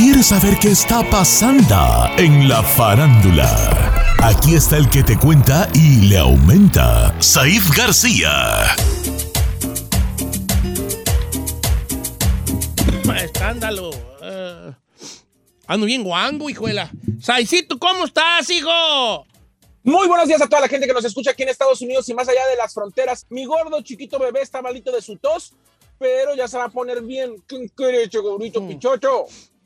¿Quieres saber qué está pasando en la farándula? Aquí está el que te cuenta y le aumenta, Saif García. Escándalo. Eh, ando bien guango, hijuela. Saicito, ¿cómo estás, hijo? Muy buenos días a toda la gente que nos escucha aquí en Estados Unidos y más allá de las fronteras. Mi gordo chiquito bebé está malito de su tos, pero ya se va a poner bien. ¿Qué gordito pichocho? Mm,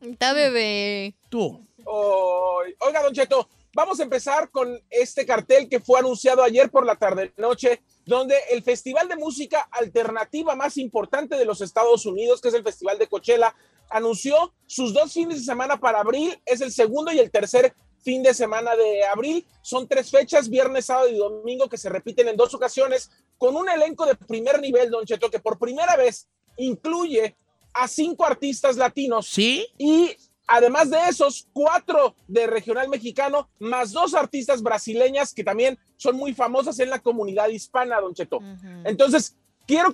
Está bebé. tú. Oiga, Don Cheto, vamos a empezar con este cartel que fue anunciado ayer por la tarde-noche, donde el festival de música alternativa más importante de los Estados Unidos, que es el Festival de Coachella, anunció sus dos fines de semana para abril. Es el segundo y el tercer fin de semana de abril. Son tres fechas, viernes, sábado y domingo, que se repiten en dos ocasiones, con un elenco de primer nivel, Don Cheto, que por primera vez incluye a cinco artistas latinos ¿Sí? y además de esos, cuatro de regional mexicano, más dos artistas brasileñas que también son muy famosas en la comunidad hispana, Don Cheto. Entonces, quiero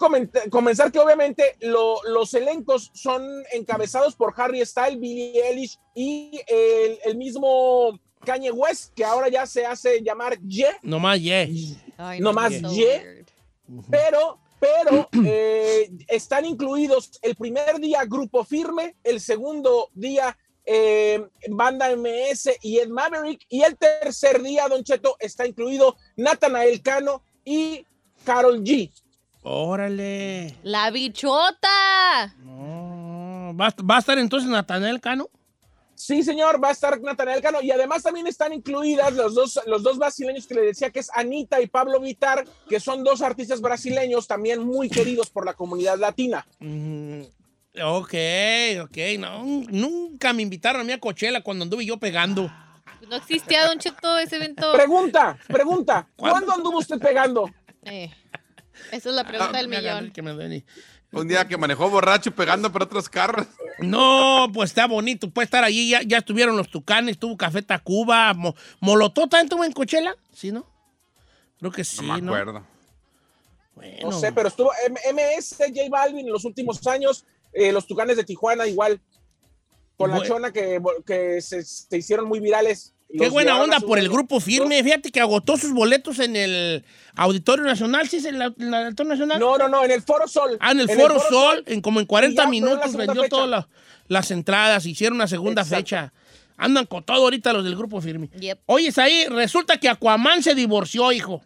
comenzar que obviamente lo- los elencos son encabezados por Harry Styles, Billie Eilish y el, el mismo Kanye West, que ahora ya se hace llamar Ye, Nomás, yeah. Ay, No más, ye. pero, pero eh, están incluidos el primer día Grupo Firme, el segundo día eh, Banda MS y Ed Maverick, y el tercer día, Don Cheto, está incluido Natanael Cano y Carol G. Órale. La bichota. No. ¿Va, va a estar entonces Natanel Cano? Sí, señor, va a estar Natanael Cano, y además también están incluidas los dos, los dos brasileños que le decía que es Anita y Pablo Vitar, que son dos artistas brasileños también muy queridos por la comunidad latina. Mm, ok, ok. No, nunca me invitaron a mí a Coachella cuando anduve yo pegando. No existía, Don Cheto, ese evento. Pregunta, pregunta, ¿Cuándo? ¿cuándo anduvo usted pegando? Eh, esa es la pregunta del Me agarró el millón. que me. Un día que manejó borracho pegando por otros carros. No, pues está bonito. Puede estar allí. Ya, ya estuvieron los tucanes, tuvo Café Tacuba. Mo, ¿Molotov también estuvo en Coachella? ¿Sí, no? Creo que sí, No ¿no? me acuerdo. Bueno. No sé, pero estuvo M- MS, J Balvin en los últimos años, eh, los Tucanes de Tijuana igual, con la Bueno. chona que, que se, se hicieron muy virales. Qué Los buena onda por el grupo firme. Fíjate que agotó sus boletos en el Auditorio Nacional. ¿Sí es el, el Auditorio Nacional? No, no, no, en el Foro Sol. Ah, en el Foro Sol, en como en 40 Y ya fue la minutos vendió fecha. todas la- las entradas, hicieron una segunda Exacto. fecha. Andan con todo ahorita los del grupo firme. Yep. Oye, ahí resulta que Aquaman se divorció, hijo.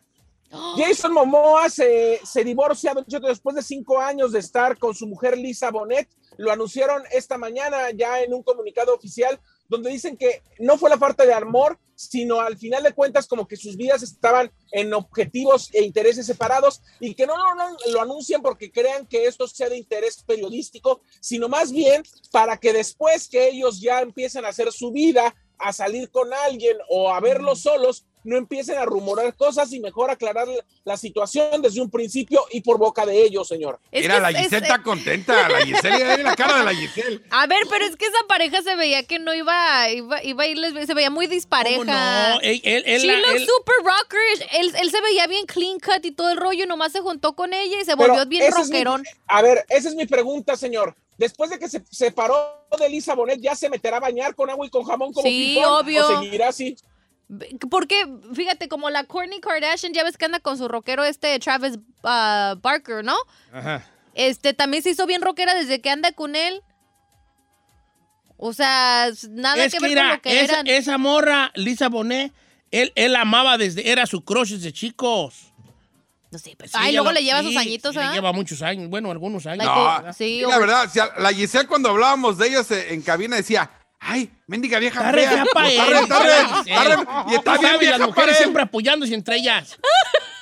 Jason Momoa se, se divorcia después de cinco años de estar con su mujer Lisa Bonet. Lo anunciaron esta mañana ya en un comunicado oficial donde dicen que no fue la falta de amor, sino al final de cuentas como que sus vidas estaban en objetivos e intereses separados y que no, no, no lo anuncian porque crean que esto sea de interés periodístico, sino más bien para que después que ellos ya empiecen a hacer su vida, a salir con alguien o a verlos solos, no empiecen a rumorar cosas y mejor aclarar la situación desde un principio y por boca de ellos, señor. Es Mira, que la Giselle es- está contenta. La Giselle, la cara de la Giselle. A ver, pero es que esa pareja se veía que no iba, iba, iba a irles, se veía muy dispareja. ¿Cómo no? Él, él- él- She la- looks él- super rockerish. Él, él se veía bien clean cut y todo el rollo, nomás se juntó con ella y se volvió bien mi- rockerón. a ver, esa es mi pregunta, señor. Después de que se separó de Lisa Bonet, ¿ya se meterá a bañar con agua y con jamón como Sí, obvio. ¿O seguirá así? Porque, fíjate, como la Kourtney Kardashian, ya ves que anda con su rockero este Travis ah, Barker, ¿no? Ajá. Este también se hizo bien rockera desde que anda con él. O sea, nada es que que ver con mira, lo que esa, eran. esa morra, Lisa Bonet, él, él amaba desde, era su crush desde chicos. No sé, pues, Sí, Ay, luego lo- le lleva sí, sus añitos, sí, le ¿ah? lleva muchos años, bueno, algunos años. No, sí, la verdad, la Giselle cuando hablábamos de ellos eh, en cabina decía, ay, mendiga vieja Está re fea. pa' está Giselle. re- Y está bien sabes, vieja las para mujeres él. siempre apoyándose entre ellas.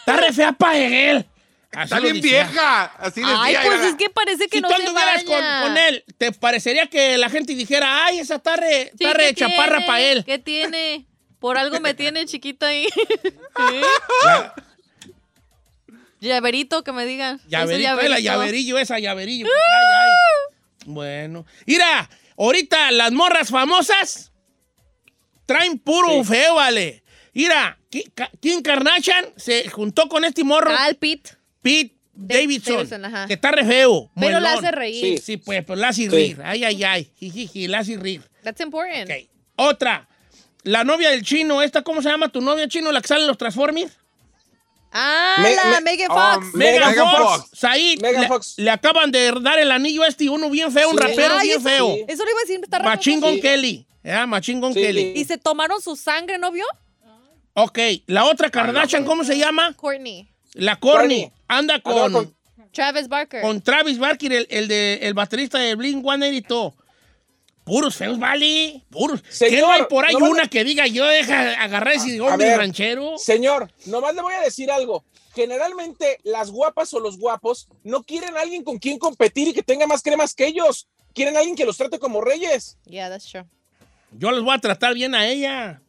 Está re fea para él. Así Está bien vieja. Así decía. Ay, pues era- es que parece que Si no tú anduvieras con, con él, ¿te parecería que la gente dijera, ay, esa está re, Sí, está re ¿qué chaparra tiene? para él? ¿Qué tiene? Por algo me tiene chiquito ahí. La- Llaverito, que me digan. Llaverito, eh, la llaverillo, esa llaverillo. que trae ahí. Bueno. Mira, ahorita las morras famosas traen puro feo, vale. Mira, Kim Kardashian se juntó con este morro, Al Pit. Pete, Davidson, Davidson, ajá. que está re feo. Pero la hace reír. Sí. Sí, pues, pero la hace Sí. reír. Ay, ay, ay. Jijiji, la hace reír. That's important. Ok. Otra. La novia del chino, esta, ¿cómo se llama tu novia chino? La que sale en los Transformers. Ah, Me- la me- Megan oh, Fox. me- Megan, Megan Fox. Fox. Said, Megan le, Fox. le acaban de dar el anillo este y uno bien feo, un Sí. rapero Ay, bien eso- feo. sí. Eso le iba a decir, está raro. Sí. Kelly. ¿eh? Machín Gun Sí. Kelly. Y se tomaron su sangre, ¿no vio? Ok, la otra Kardashian, ¿cómo se llama? Courtney. La Corny. Courtney. Anda Anda con, con- Travis Barker. con Travis Barker, el, el de, el baterista de Blink 182. Puros feos, vale. Puros. ¿Qué Señor, no hay por ahí no una que diga yo deja agarrar ese A hombre ver, ranchero? Señor, nomás le voy a decir algo. Generalmente las guapas o los guapos no quieren a alguien con quien competir y que tenga más cremas que ellos. Quieren a alguien que los trate como reyes. Yeah, that's true. Yo les voy a tratar bien a ella.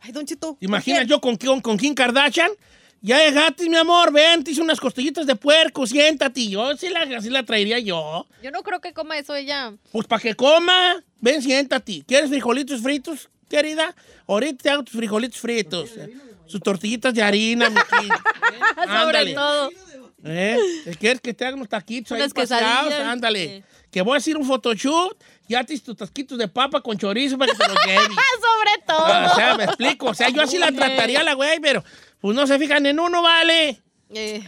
Ay, Don Chito. Imagina yo con, con, con Kim Kardashian. Ya llegaste, mi amor, ven, te hice unas costillitas de puerco, siéntate. Yo sí la, así la traería yo. Yo no creo que coma eso ella. Pues para que coma, ven, siéntate. ¿Quieres frijolitos fritos, querida? Ahorita te hago tus frijolitos fritos. eh, Sus tortillitas de harina, mi. Sobre todo. ¿Eh? ¿Quieres que te haga unos taquitos ahí Unas quesadillas. Ándale. Sí. Que voy a hacer un photoshoot. Ya te hice tus taquitos de papa con chorizo para que te los lleves. Sobre todo. O sea, me explico. O sea, yo así la trataría a la güey, pero pues no se fijan en uno, vale. Eh.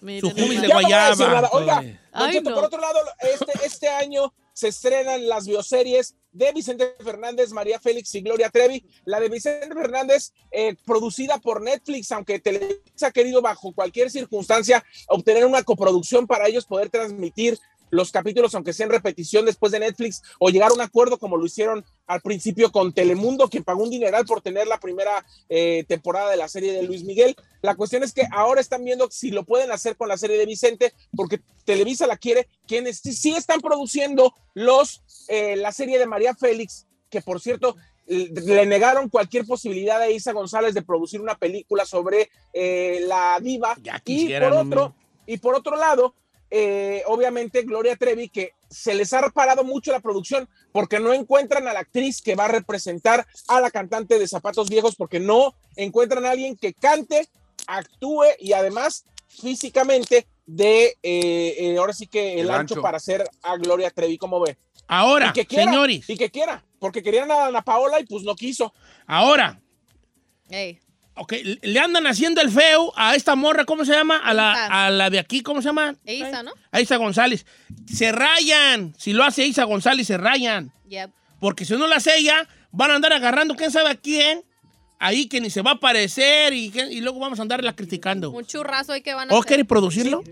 Miren Su jumis de no guayaba. Oiga, Órale. Don Ay, Cheto, no. por otro lado, este, este año se estrenan las bioseries de Vicente Fernández, María Félix y Gloria Trevi. La de Vicente Fernández, eh, producida por Netflix, aunque Televisa ha querido bajo cualquier circunstancia obtener una coproducción para ellos poder transmitir los capítulos, aunque sea en repetición después de Netflix, o llegar a un acuerdo como lo hicieron al principio con Telemundo, quien pagó un dineral por tener la primera eh, temporada de la serie de Luis Miguel. La cuestión es que ahora están viendo si lo pueden hacer con la serie de Vicente, porque Televisa la quiere, quienes sí- están produciendo los, eh, la serie de María Félix, que por cierto le negaron cualquier posibilidad a Isa González de producir una película sobre eh, la diva. Ya Y por otro, y por otro lado, eh, obviamente Gloria Trevi, que se les ha parado mucho la producción porque no encuentran a la actriz que va a representar a la cantante de Zapatos Viejos, porque no encuentran a alguien que cante, actúe y además físicamente de, eh, eh, ahora sí que el, El ancho. ancho. para hacer a Gloria Trevi, ¿cómo ve? Ahora, y que quiera, señores, y que quiera, porque querían a Ana Paola y pues no quiso. ahora, Ey. Ok, le andan haciendo el feo a esta morra, ¿cómo se llama? A la, a la de aquí, ¿cómo se llama? Isa, ¿no? A Isa González. Se rayan. Si lo hace Isa González, se rayan. Yep. Porque si no lo hace ella, van a andar agarrando quién sabe a quién. Ahí que ni se va a aparecer y, luego vamos a andarla criticando. Un churrazo ahí que van a ¿O hacer. quiere producirlo?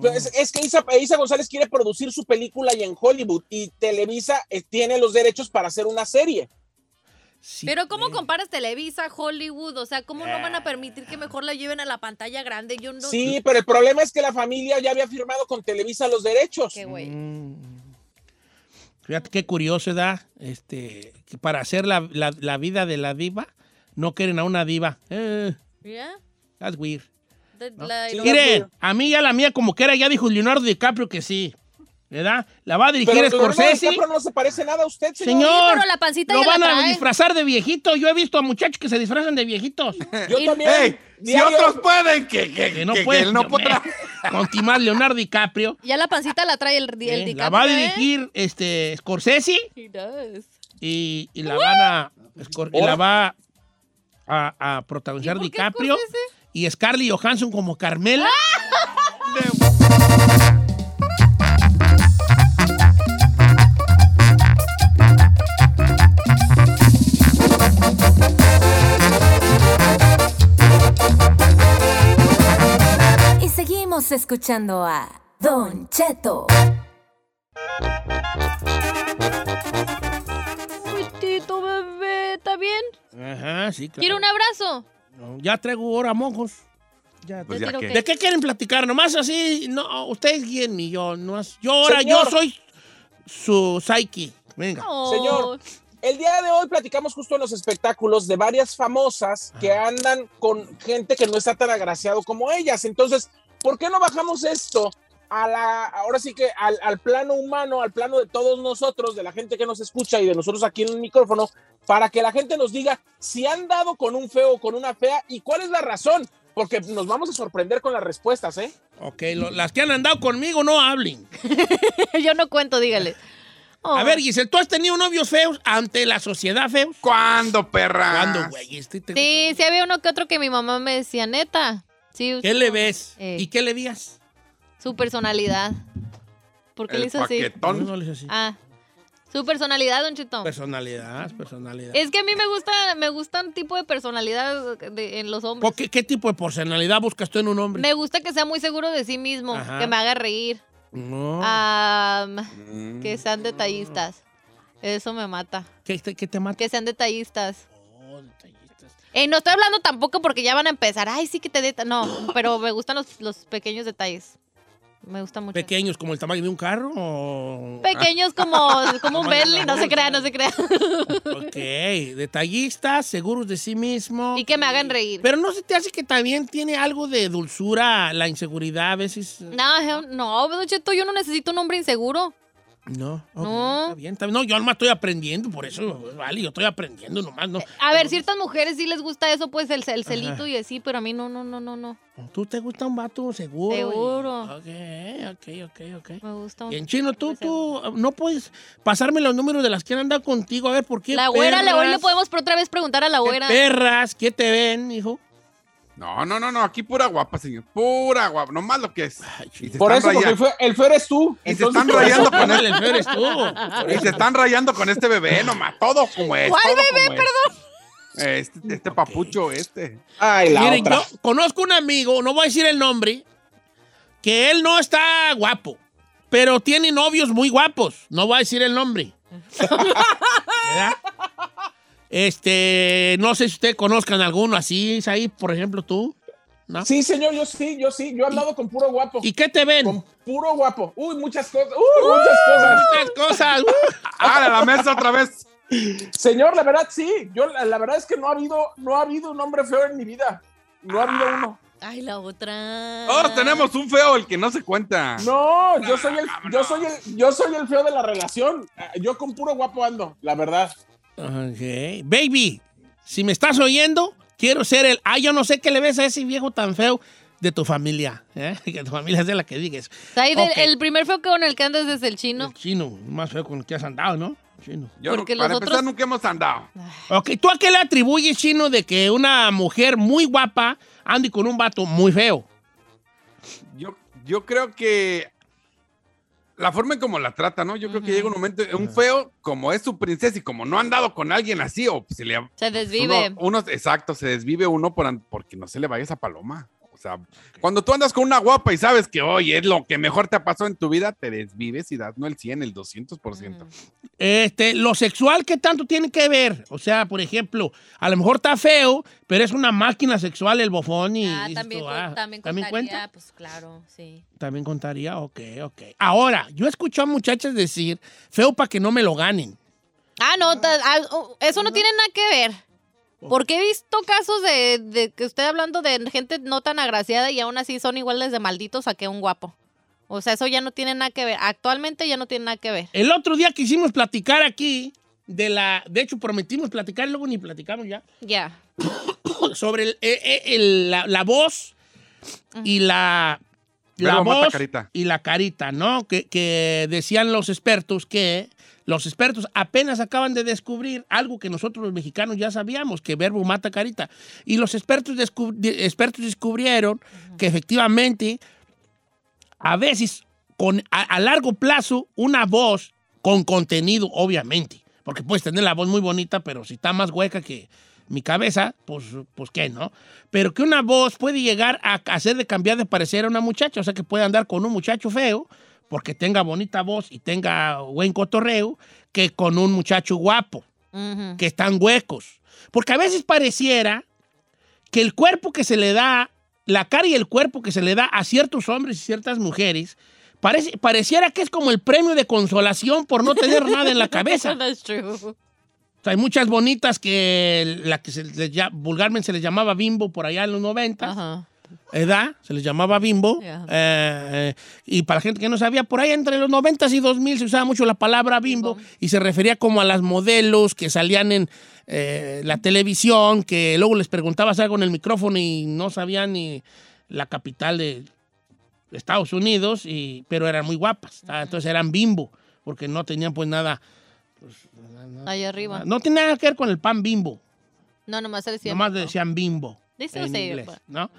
Pues, es, es que Isa, Isa González quiere producir su película y en Hollywood y Televisa eh, tiene los derechos para hacer una serie. Sí, Pero ¿cómo pues. comparas Televisa, Hollywood? O sea, ¿cómo no van a permitir que mejor la lleven a la pantalla grande? Yo no... Sí, pero el problema es que la familia ya había firmado con Televisa los derechos. Qué güey. Mm. Fíjate qué curioso, ¿da? Este, que para hacer la, la- la vida de la diva, no quieren a una diva. Eh, Yeah. that's weird. The- ¿no? la- Sí. lo- Miren, a mí ya la mía como que era, ya dijo Leonardo DiCaprio que sí. ¿Verdad? La va a dirigir Pero Leonardo Scorsese. DiCaprio no se parece nada a usted, señor. Señor, pero la pancita lo ya la van a disfrazar de viejito. Yo he visto a muchachos que se disfrazan de viejitos. Yo también. ¡Ey! Si diario- otros pueden, que, que, Que no que- que puede. él no podrá. Con Timás Leonardo DiCaprio. Ya la pancita la trae el, el ¿eh? DiCaprio, La va a ¿eh? dirigir este, Scorsese He does. y, y la van a. Scor- y la va a, a protagonizar ¿Y DiCaprio. Scorsese? Y Scarlett Johansson como Carmela. Y escuchando a Don Cheto. Cuitito, bebé, ¿está bien? Ajá, sí, claro. ¿Quiere un abrazo? No, ya traigo ahora mojos. Ya, Pues ya que. ¿De qué quieren platicar? Nomás así, no, ustedes guíen y yo. No, yo ahora, Señor. yo soy su psyche. Venga. Oh. Señor. El día de hoy platicamos justo en los espectáculos de varias famosas que andan con gente que no está tan agraciado como ellas. Entonces, ¿por qué no bajamos esto a la, ahora sí que al, al plano humano, al plano de todos nosotros, de la gente que nos escucha y de nosotros aquí en el micrófono, para que la gente nos diga si han dado con un feo o con una fea y cuál es la razón? porque nos vamos a sorprender con las respuestas, ¿eh? Ok, lo- las que han andado conmigo no hablen. Yo no cuento, dígale. Oh. A ver, Giselle, ¿tú has tenido novios feos ante la sociedad feos? ¿Cuándo, perra? ¿Cuándo, güey? Este te- Sí, sí había uno que otro que mi mamá me decía, neta. Sí, ¿Qué le ves? Eh. ¿Y qué le digas? su personalidad. ¿Por qué le El hizo así? No, no le hice así. Ah, su personalidad, Don Chito. Personalidad, personalidad. Es que a mí me gusta, me gusta un tipo de personalidad de- en los hombres. ¿Por ¿Qué, qué tipo de personalidad buscas tú en un hombre? Me gusta que sea muy seguro de sí mismo, Ajá. que me haga reír, No. Mm. que sean detallistas. Eso me mata. ¿Qué, te- qué te mata? Que sean detallistas. Eh, no estoy hablando tampoco porque ya van a empezar. Ay, sí que te deta. No, pero me gustan los, los pequeños detalles. Me gusta mucho. ¿Pequeños como el tamaño de un carro? O... Pequeños como, como un Bentley, no se crea, no se crea. Ok, detallistas, seguros de sí mismo. Y que me hagan reír. Pero no se te hace que también tiene algo de dulzura la inseguridad a veces. No, no, Don Cheto, yo no necesito un hombre inseguro. No, No. está bien, está bien. No, yo nomás estoy aprendiendo, por eso, vale, yo estoy aprendiendo nomás, no. A ver, ciertas mujeres sí les gusta eso, pues el, el celito y así, pero a mí no, no, no, no, no. ¿Tú te gusta un vato seguro? y- Seguro. Ok, ok, ok, ok. Me gusta un- Y en chino, tú, tú, no puedes pasarme los números de las que han andado contigo, a ver por qué. La güera, le- hoy le podemos por otra vez preguntar a la qué güera. perras, ¿qué te ven, hijo? No, no, no, no, aquí pura guapa, señor. Pura guapa, nomás lo que es. Por eso, porque el feo, el feo eres tú. Y se están rayando con él. el feo eres tú. Y se están rayando con este bebé, nomás. Todo como es. ¿Cuál bebé, es. Este, este papucho, este. Ay, la Miren, otra. yo conozco un amigo, no voy a decir el nombre, que él no está guapo, pero tiene novios muy guapos. No voy a decir el nombre. ¿Verdad? Este, no sé si ustedes conozcan alguno así, ahí, por ejemplo, tú. ¿no? Sí, señor, yo sí, yo sí. Yo he hablado con puro guapo. ¿Y qué te ven? Con puro guapo. Uy, muchas cosas. Uy, muchas cosas. Muchas cosas. uh. ¡Ah, a la mesa otra vez! Señor, la verdad sí. Yo la, la verdad es que no ha habido, no ha habido un hombre feo en mi vida. No ha habido uno. Ay, la otra. Todos tenemos un feo, el que no se cuenta. No, yo soy el, yo soy el, yo soy el feo de la relación. Yo con puro guapo ando, la verdad. Ok. Baby, si me estás oyendo, quiero ser el. Ah, yo no sé qué le ves a ese viejo tan feo de tu familia. ¿eh? Que tu familia sea la que digas. El primer feo con el que andas es el chino. El chino, más feo con el que has andado, ¿no? Chino. Yo, Porque para los empezar, otros- nunca hemos andado. Ok, ¿tú a qué le atribuyes, chino, de que una mujer muy guapa ande con un vato muy feo? Yo, yo creo que la forma en como la trata, ¿no? Yo creo que llega un momento, un feo, como es su princesa y como no ha andado con alguien así, o se le Se desvive. Uno, uno- exacto, se desvive uno por porque no se le vaya esa paloma. O sea, cuando tú andas con una guapa y sabes que, oye, es lo que mejor te ha pasado en tu vida, te desvives y das no el 100, el 200%. Este, lo sexual, ¿qué tanto tiene que ver? O sea, por ejemplo, a lo mejor está feo, pero es una máquina sexual el bofón y... Ah, dices también, con- ah, también ¿también contaría, cuenta? pues claro, sí. También contaría, ok, ok. Ahora, yo escucho a muchachas decir, feo para que no me lo ganen. Ah, no, ta- ah, oh, eso no tiene nada que ver. Porque he visto casos de, de que estoy hablando de gente no tan agraciada y aún así son iguales de malditos a que un guapo. O sea, eso ya no tiene nada que ver. Actualmente ya no tiene nada que ver. El otro día quisimos platicar aquí de la... De hecho, prometimos platicar, luego ni platicamos ya. Ya. sobre el- eh, eh, el- la, la voz y la, la voz carita. y la carita, ¿no? Que, que decían los expertos que los expertos apenas acaban de descubrir algo que nosotros los mexicanos ya sabíamos, que verbo mata carita. Y los expertos, descu- de- expertos descubrieron que efectivamente a veces con, a, a largo plazo una voz con contenido, obviamente, porque puedes tener la voz muy bonita, pero si está más hueca que mi cabeza, pues, pues qué, ¿no? Pero que una voz puede llegar a hacer de cambiar de parecer a una muchacha, o sea que puede andar con un muchacho feo, porque tenga bonita voz y tenga buen cotorreo, que con un muchacho guapo que están huecos. Porque a veces pareciera que el cuerpo que se le da, la cara y el cuerpo que se le da a ciertos hombres y ciertas mujeres, parece, pareciera que es como el premio de consolación por no tener nada en la cabeza. That's true. O sea, hay muchas bonitas que la que se les lla- vulgarmente se les llamaba bimbo por allá en los 90, Ajá. Edad, se les llamaba bimbo. Eh, eh, y para la gente que no sabía, por ahí entre los 90 y 2000 se usaba mucho la palabra bimbo, Bimbo. y se refería como a las modelos que salían en eh, la televisión, que luego les preguntabas algo en el micrófono y no sabían ni la capital de Estados Unidos, y, pero eran muy guapas. Entonces eran bimbo, porque no tenían pues nada. Ahí arriba. No tiene nada que ver con el pan bimbo. No, nomás se decía. Nomás decían bimbo. Dice en usted, inglés, pues. ¿no?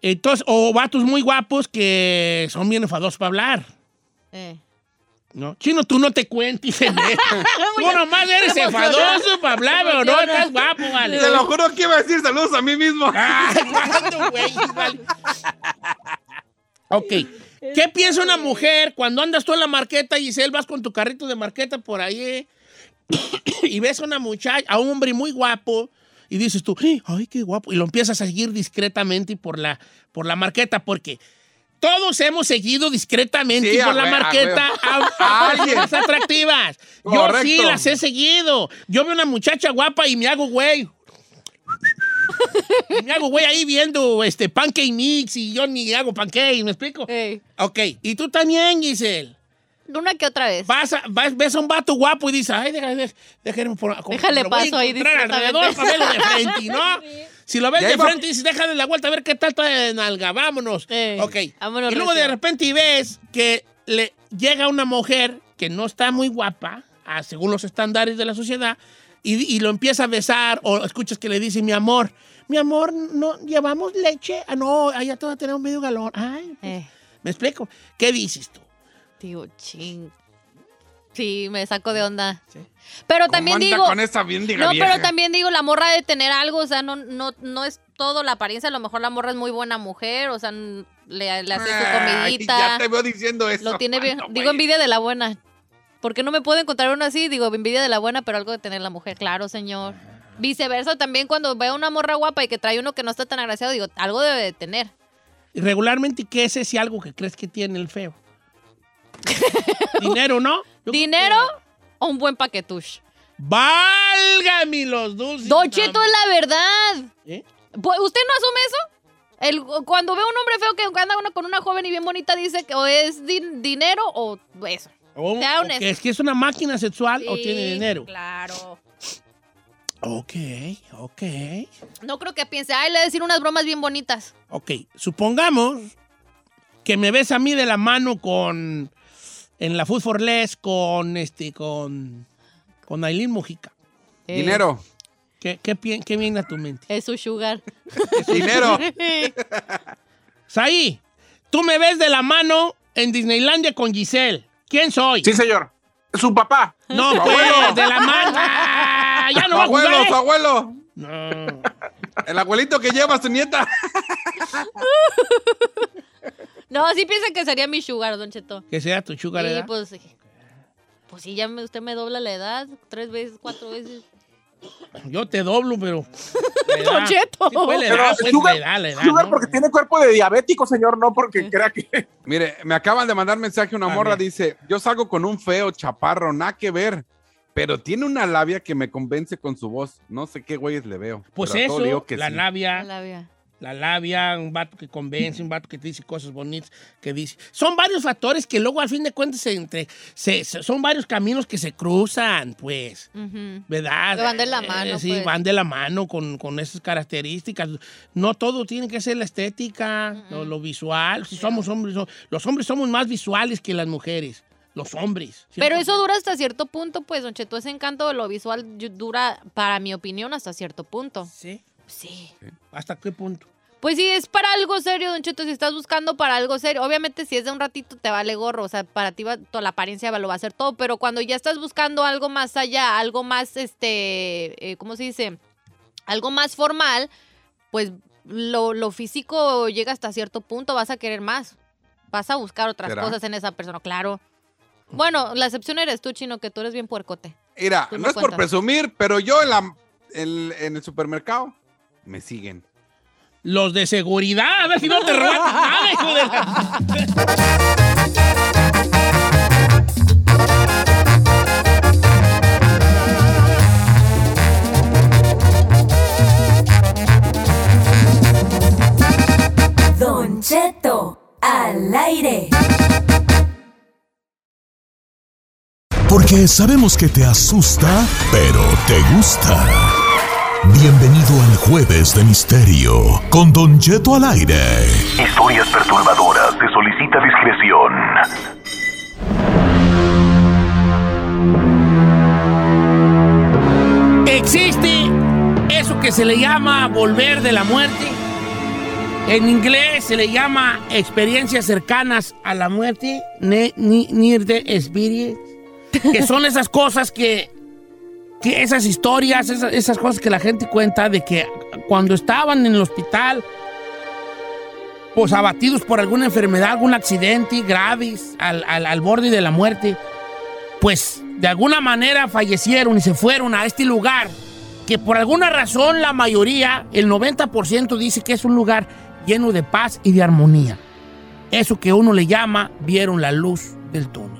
Entonces, o vatos muy guapos que son bien enfadosos para hablar, Eh. ¿no? Chino, tú no te cuentes, en. Tú nomás eres enfadoso para hablar, pero no estás guapo, vale. Te lo juro que iba a decir saludos a mí mismo. Ok. ¿Qué piensa una mujer cuando andas tú en la marqueta, Giselle, vas con tu carrito de marqueta por ahí eh, y ves a una muchacha, a un hombre muy guapo y dices tú, ay, qué guapo, y lo empiezas a seguir discretamente por la, por la marqueta, porque todos hemos seguido discretamente Sí, por la marqueta a, a A alguien. personas atractivas. Yo sí las he seguido. Yo veo una muchacha guapa y me hago güey. Y me hago güey ahí viendo este pancake mix y yo ni hago pancake, ¿me explico? Ey. Ok, y tú también, Giselle. Una que otra vez. Vas a- vas- ves a un vato guapo y dices, ay, déjame, déjame por como- Déjale voy a paso ahí alrededor para verlo de frente, ¿no? Si lo ves de frente y dices, déjale la vuelta a ver qué tal está de nalga, vámonos. Ok. vámonos y luego de repente ves que le llega una mujer que no está muy guapa, según los estándares de la sociedad, y, y lo empieza a besar o escuchas que le dice, mi amor, mi amor, no llevamos leche. Ah, no, allá te va a tener un medio galón. Ay, pues, Eh, ¿me explico? ¿Qué dices tú? Digo, ching. Sí, me saco de onda. Sí. Pero ¿Cómo también anda digo. con esa bien diga No, vieja? pero también digo, la morra de tener algo, o sea, no, no, no es todo la apariencia, a lo mejor la morra es muy buena mujer, o sea, le, le hace su Ay, comidita. ya te veo diciendo eso. Lo tiene bien. No, digo envidia de la buena. ¿Por qué no me puedo encontrar una así? Digo, envidia de la buena, pero algo de tener la mujer. Claro, señor. Viceversa, también cuando veo una morra guapa y que trae uno que no está tan agraciado, digo, algo debe de tener. Y regularmente, ¿qué es ese algo que crees que tiene el feo? ¿Dinero, no? Yo ¿Dinero o un buen paquetush? ¡Válgame los dulces! Don Cheto es la verdad. ¿Eh? Pues, ¿Usted no asume eso? El, cuando ve un hombre feo que anda uno con una joven y bien bonita, dice que o es din- dinero o eso. O- Sea o honesto. que es que es una máquina sexual o tiene dinero. Claro. Ok, ok. No creo que piense, ay, le voy a decir unas bromas bien bonitas. Ok, supongamos que me ves a mí de la mano con. En la Food for Less con este. con. con Aileen Mujica. Eh, Dinero. ¿Qué, qué, qué viene a tu mente? Es su sugar. Dinero. Saí, tú me ves de la mano en Disneylandia con Giselle. ¿Quién soy? Sí, señor. Su papá. No, Su pues, abuelo. de la mano. ¡Ah! ya no Su va a abuelo, jugar. su abuelo. No. El abuelito que lleva a su nieta. No, sí piensa que sería mi sugar, Don Cheto. Que sea tu sugar, Sí, ¿verdad? pues, pues sí, ya me- usted me dobla la edad, tres veces, cuatro veces. Yo te doblo, pero. edad- Don Cheto. Sí, pues, Pero edad, pues, sugar- la edad, la edad, Sugar ¿no? porque tiene cuerpo de diabético, señor, no porque crea que. Mire, me acaban de mandar mensaje una morra, dice, yo salgo con un feo chaparro, nada que ver, pero tiene una labia que me convence con su voz. No sé qué güeyes le veo. Pues eso, le la sí. labia, La labia. La labia, un vato que convence, un vato que te dice cosas bonitas, que dice. Son varios factores que luego al fin de cuentas se entre, se- se- son varios caminos que se cruzan, pues. Ujú. ¿Verdad? Que van de la Eh, mano, sí, pues. van de la mano con, con esas características. No todo tiene que ser la estética, lo, lo visual. Si somos hombres, so- los hombres somos más visuales que las mujeres. Los hombres. Pero 100%. eso dura hasta cierto punto, pues, Don Cheto, ese encanto de lo visual dura, para mi opinión, hasta cierto punto. Sí. Sí. ¿Hasta qué punto? Pues si es para algo serio, Don Cheto, si estás buscando para algo serio, obviamente si es de un ratito te vale gorro, o sea, para ti va, toda la apariencia lo va a hacer todo, pero cuando ya estás buscando algo más allá, algo más, este, eh, ¿cómo se dice? Algo más formal, pues lo, lo físico llega hasta cierto punto, vas a querer más, vas a buscar otras ¿Será? cosas en esa persona, claro. Bueno, la excepción eres tú, Chino, que tú eres bien puercote. Mira, no es por presumir, pero yo en, la, en, en el supermercado me siguen. Los de seguridad, a ver si no te roban nada, hijo de. Don Cheto, al aire. Porque sabemos que te asusta, pero te gusta. Bienvenido al Jueves de Misterio con Don Cheto al aire. Historias perturbadoras. Se solicita discreción. Existe eso que se le llama volver de la muerte. En inglés se le llama experiencias cercanas a la muerte, near the experience, que son esas cosas que, que esas historias, esas, cosas que la gente cuenta de que cuando estaban en el hospital, pues abatidos por alguna enfermedad, algún accidente graves, al, al- al borde de la muerte, pues de alguna manera fallecieron y se fueron a este lugar que por alguna razón la mayoría, el 90% dice que es un lugar lleno de paz y de armonía. Eso que uno le llama vieron la luz del túnel.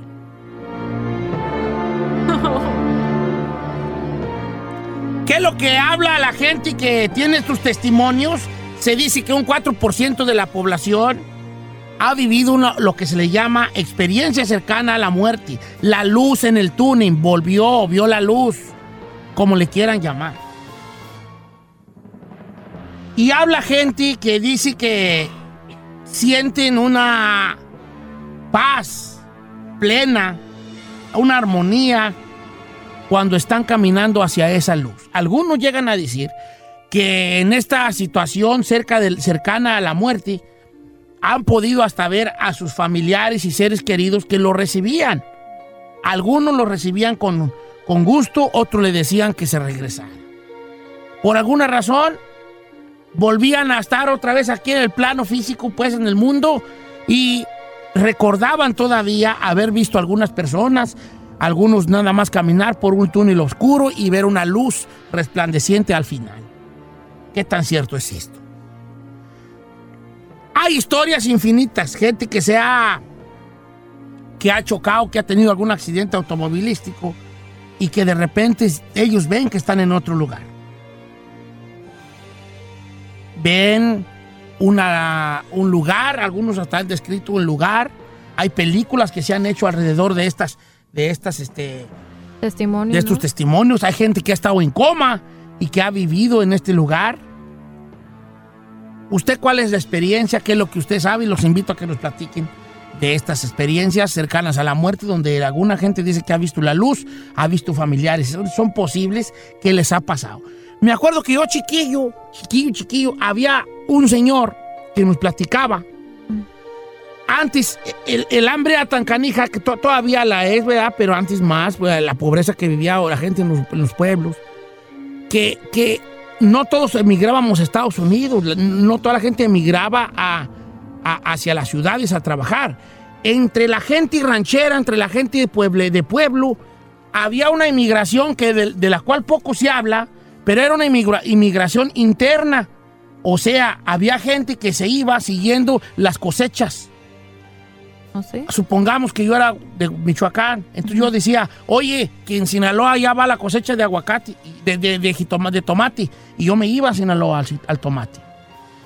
¿Qué es lo que habla la gente que tiene sus testimonios? Se dice que un 4% de la población ha vivido lo que se le llama experiencia cercana a la muerte. La luz en el túnel, volvió, vio la luz, como le quieran llamar. Y habla gente que dice que sienten una paz plena, una armonía cuando están caminando hacia esa luz. Algunos llegan a decir que en esta situación cerca del, cercana a la muerte, han podido hasta ver a sus familiares y seres queridos que lo recibían. Algunos lo recibían con, con gusto, otros le decían que se regresara. Por alguna razón, volvían a estar otra vez aquí en el plano físico, pues en el mundo, y recordaban todavía haber visto algunas personas, algunos nada más caminar por un túnel oscuro y ver una luz resplandeciente al final. ¿Qué tan cierto es esto? Hay historias infinitas, gente que se ha que ha chocado, que ha tenido algún accidente automovilístico y que de repente ellos ven que están en otro lugar. Ven una, un lugar, algunos hasta han descrito un lugar. Hay películas que se han hecho alrededor de estas, de estas, este, Testimonio. de estos ¿no? testimonios. Hay gente que ha estado en coma y que ha vivido en este lugar. ¿Usted cuál es la experiencia? ¿Qué es lo que usted sabe? Y los invito a que nos platiquen de estas experiencias cercanas a la muerte, donde alguna gente dice que ha visto la luz, ha visto familiares. Son- Son posibles que les ha pasado. Me acuerdo que yo chiquillo, chiquillo, chiquillo, había un señor que nos platicaba. Antes, el, el hambre era tan canija que to- todavía la es, ¿verdad? Pero antes más, pues, la pobreza que vivía la gente en los, pueblos, que, que no todos emigrábamos a Estados Unidos, no toda la gente emigraba a, hacia las ciudades a trabajar. Entre la gente ranchera, entre la gente de, pueble, de pueblo, había una inmigración que de, de la cual poco se habla, pero era una inmigra- inmigración interna. O sea, había gente que se iba siguiendo las cosechas ¿No sé? supongamos que yo era de Michoacán, entonces yo decía, oye, que en Sinaloa ya va la cosecha de aguacate, de, de, de jitoma- de tomate, y yo me iba a Sinaloa al, tomate.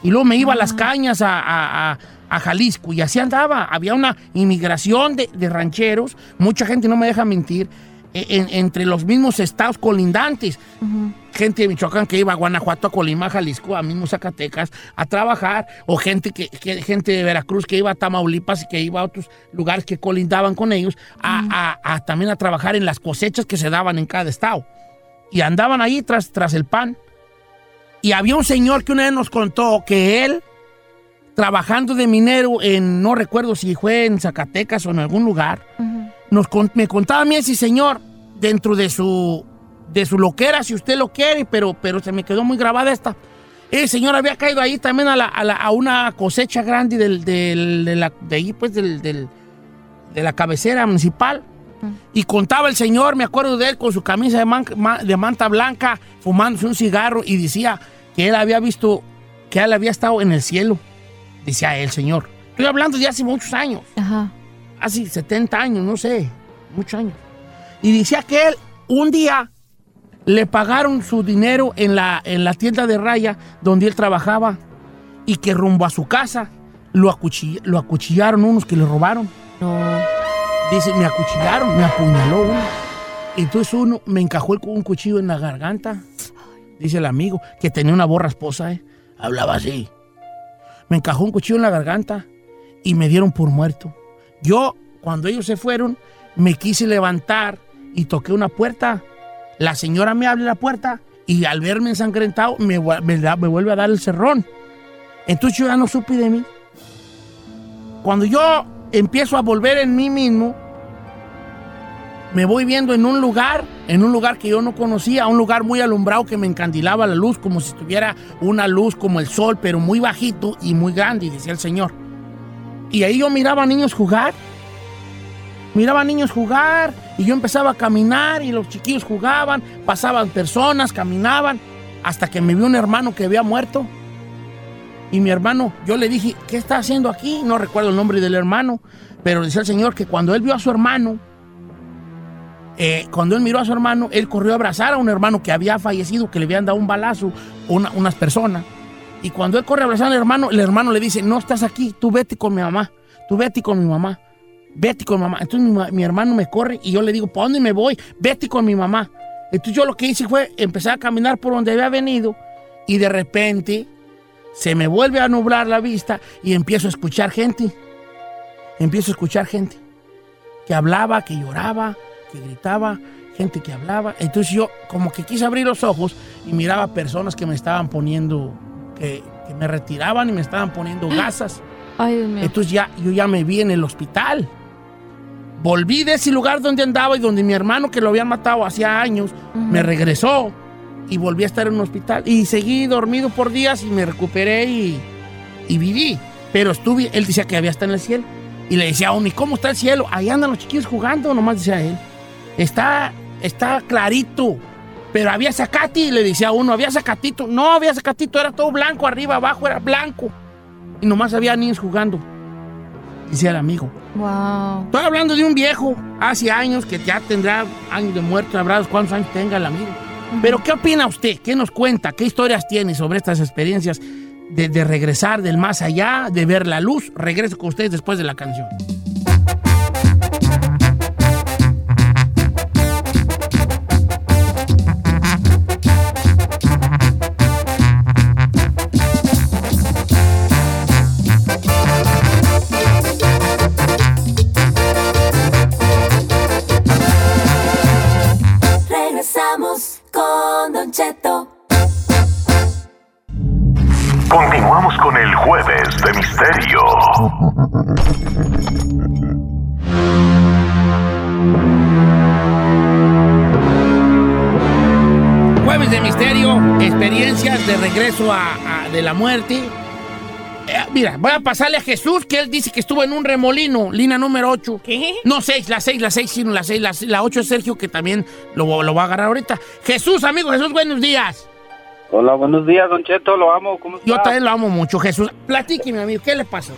Y luego me iba a las cañas a, a- a- a Jalisco, y así andaba. Había una inmigración de, de rancheros, mucha gente, no me deja mentir, e- en- entre los mismos estados colindantes. Gente de Michoacán que iba a Guanajuato, a Colima, a Jalisco, a mismo Zacatecas a trabajar, o gente, que, que- gente de Veracruz que iba a Tamaulipas y que iba a otros lugares que colindaban con ellos, a, a- a también a trabajar en las cosechas que se daban en cada estado. Y andaban ahí tras, tras el pan. Y había un señor que una vez nos contó que él, trabajando de minero en, no recuerdo si fue en Zacatecas o en algún lugar, nos con- me contaba a mí ese señor dentro de su, de su loquera, si usted lo quiere, pero, pero se me quedó muy grabada esta. Ese señor había caído ahí también a, la- a la- a una cosecha grande del, del- de, la, de ahí, pues, del, del- de la cabecera municipal. Y contaba el señor, me acuerdo de él, con su camisa de, man- ma- de manta blanca, fumándose un cigarro, y decía que él había visto, que él había estado en el cielo. Decía el señor. Estoy hablando de hace muchos años Ajá. hace 70 años, no sé, muchos años. Y decía que él un día le pagaron su dinero en la, en la tienda de raya donde él trabajaba y que rumbo a su casa lo, acuchill- lo acuchillaron unos que le robaron. No. Dice, me acuchillaron, me apuñaló uno. Entonces uno me encajó el- un cuchillo en la garganta. Dice el amigo, que tenía una borra esposa, ¿eh? Hablaba así. Me encajó un cuchillo en la garganta y me dieron por muerto. Yo, cuando ellos se fueron, me quise levantar y toqué una puerta. La señora me abre la puerta y al verme ensangrentado me, me me vuelve a dar el cerrón. Entonces yo ya no supe de mí. Cuando yo empiezo a volver en mí mismo, me voy viendo en un lugar, en un lugar que yo no conocía, un lugar muy alumbrado que me encandilaba la luz, como si tuviera una luz como el sol, pero muy bajito y muy grande, decía el Señor. Y ahí yo miraba a niños jugar, miraba niños jugar, y yo empezaba a caminar, y los chiquillos jugaban, pasaban personas, caminaban, hasta que me vio un hermano que había muerto. Y mi hermano, yo le dije, ¿qué está haciendo aquí? No recuerdo el nombre del hermano, pero decía el Señor que cuando él vio a su hermano, eh, cuando él miró a su hermano, él corrió a abrazar a un hermano que había fallecido, que le habían dado un balazo, una- unas personas. Y cuando él corre a abrazar al hermano, el hermano le dice, no estás aquí, tú vete con mi mamá, tú vete con mi mamá, vete con mamá. Entonces mi, mi hermano me corre y yo le digo, ¿para dónde me voy? Vete con mi mamá. Entonces yo lo que hice fue empezar a caminar por donde había venido y de repente se me vuelve a nublar la vista y empiezo a escuchar gente. Empiezo a escuchar gente que hablaba, que lloraba, que gritaba, gente que hablaba. Entonces yo como que quise abrir los ojos y miraba personas que me estaban poniendo, que, que me retiraban y me estaban poniendo gasas. Ay, Dios mío. Entonces ya, yo ya me vi en el hospital. Volví de ese lugar donde andaba y donde mi hermano que lo habían matado hacía años me regresó y volví a estar en un hospital. Y seguí dormido por días y me recuperé y, y viví. Pero estuve, él decía que había estado en el cielo. Y le decía a uno, ¿y cómo está el cielo? Ahí andan los chiquillos jugando, nomás decía él. Está, está clarito. Pero había zacati, le decía a uno, había zacatito. No había zacatito, era todo blanco, arriba, abajo era blanco. Y nomás había niños jugando. Decía el amigo. Wow. Estoy hablando de un viejo hace años que ya tendrá años de muerto, sabrá cuántos años tenga el amigo. Pero ¿qué opina usted? ¿Qué nos cuenta? ¿Qué historias tiene sobre estas experiencias de, de regresar del más allá, de ver la luz? Regreso con ustedes después de la canción. De la muerte. Eh, mira, voy a pasarle a Jesús, que él dice que estuvo en un remolino, línea número 8. ¿Qué? No, 6, la 6, la 6, sino la 6, la, la 8 es Sergio, que también lo, lo va a agarrar ahorita. Jesús, amigo, Jesús, buenos días. Hola, buenos días, Don Cheto, lo amo, ¿cómo está? Yo también lo amo mucho, Jesús. Platíqueme, amigo, ¿qué le pasó?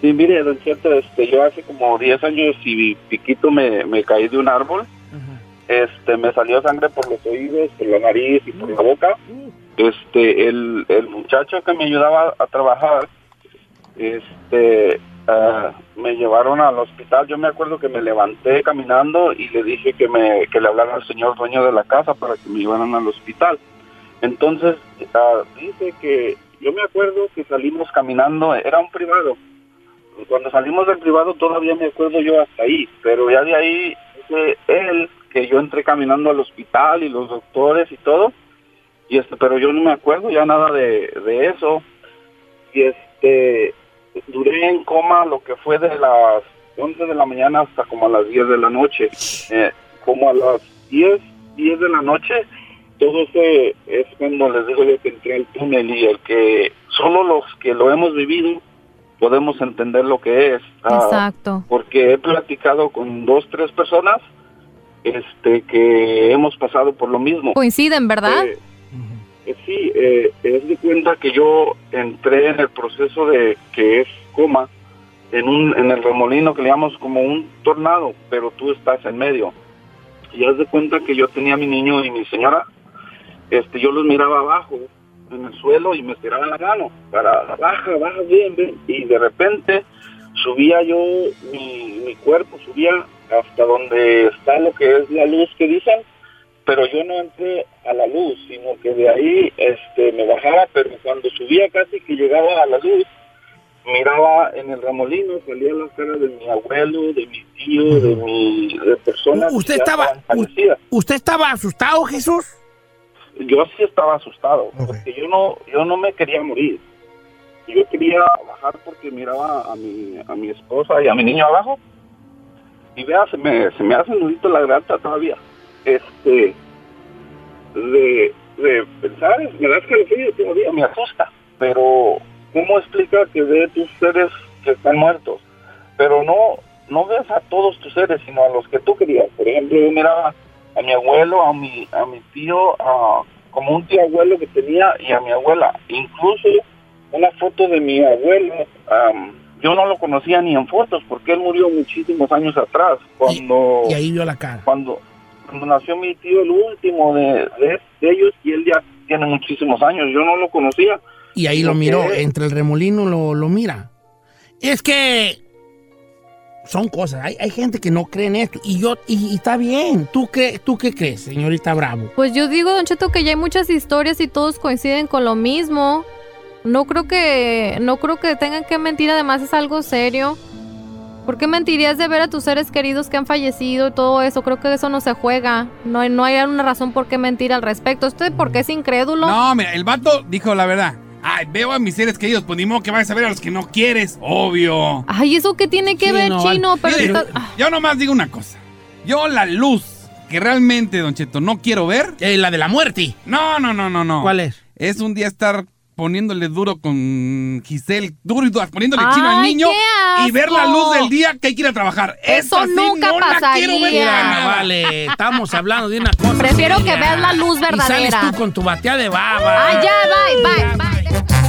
Sí, mire, Don Cheto, este, yo hace como 10 años y piquito me, me caí de un árbol, este, me salió sangre por los oídos, por la nariz y por la boca. Este, el, el muchacho que me ayudaba a trabajar, este, ah, me llevaron al hospital. Yo me acuerdo que me levanté caminando y le dije que me, que le hablara al señor dueño de la casa para que me llevaran al hospital. Entonces, ah, dice que yo me acuerdo que salimos caminando, era un privado. Cuando salimos del privado todavía me acuerdo yo hasta ahí, pero ya de ahí dice él que yo entré caminando al hospital y los doctores y todo, y este, pero yo no me acuerdo ya nada de, de eso. Y este, duré en coma lo que fue de las 11 de la mañana hasta como a las 10 de la noche. Eh, como a las 10, 10 de la noche, todo ese es cuando les digo yo que entré al túnel y el que solo los que lo hemos vivido podemos entender lo que es. Ah, Exacto. porque he platicado con dos, tres personas este que hemos pasado por lo mismo. Coinciden, ¿verdad? Eh, eh, sí, eh, es de cuenta que yo entré en el proceso de que es coma en un en el remolino que le llamamos como un tornado, pero tú estás en medio. Y haz de cuenta que yo tenía a mi niño y mi señora, este, yo los miraba abajo en el suelo y me tiraban la mano para baja, baja bien, bien, y de repente subía yo, mi, mi cuerpo subía hasta donde está lo que es la luz que dicen, pero yo no entré a la luz, sino que de ahí este, me bajaba, pero cuando subía casi que llegaba a la luz, miraba en el remolino, salía la cara de mi abuelo, de mi tío, de mi de personas. ¿Usted que ya estaba. ¿Usted estaba asustado, Jesús? Yo sí estaba asustado, porque yo no, yo no me quería morir. Yo quería bajar porque miraba a mi, a mi esposa y a mi niño abajo. Y vea, se me, se me hace nudito la garganta todavía. Este, de, de pensar, me da escalofrío todavía, me asusta. Pero, ¿cómo explica que ve tus seres que están muertos? Pero no, no ves a todos tus seres, sino a los que tú querías. Por ejemplo, yo miraba a mi abuelo, a mi, a mi tío, a, como un tío abuelo que tenía y a mi abuela. Incluso una foto de mi abuelo, am, yo no lo conocía ni en fotos porque él murió muchísimos años atrás. Cuando, Y ahí vio la cara. cuando, cuando nació mi tío, el último de, de- de ellos, y él ya tiene muchísimos años, yo no lo conocía. Y ahí lo miró, entre el remolino lo, lo mira. Es que son cosas, hay, hay gente que no cree en esto. Y yo, y, y está bien. ¿Tú qué, ¿Tú qué crees, señorita Bravo? Pues yo digo, Don Cheto, que ya hay muchas historias y todos coinciden con lo mismo. No creo que, no creo que tengan que mentir, además es algo serio. ¿Por qué mentirías de ver a tus seres queridos que han fallecido y todo eso? Creo que eso no se juega. No hay, no hay una razón por qué mentir al respecto. ¿Usted por qué es incrédulo? No, mira, el vato dijo la verdad. Ay, veo a mis seres queridos, pues ni modo que vayas a ver a los que no quieres, obvio. Ay, ¿eso qué tiene que Sí, ver, no, chino? Pero Mire, está- ah, yo nomás digo una cosa. Yo la luz que realmente, Don Cheto, no quiero ver. Eh, la de la muerte. No, no, no, no, no. ¿Cuál es? Es un día estar poniéndole duro con Giselle, duro y duro, poniéndole chino al niño y ver la luz del día que hay que ir a trabajar. Eso Esa sí nunca no la pasaría. quiero ver nada. vale, estamos hablando de una cosa. Prefiero seria. que veas la luz Y verdadera. sales tú con tu batea de baba. Ay, ya, bye, bye, bye.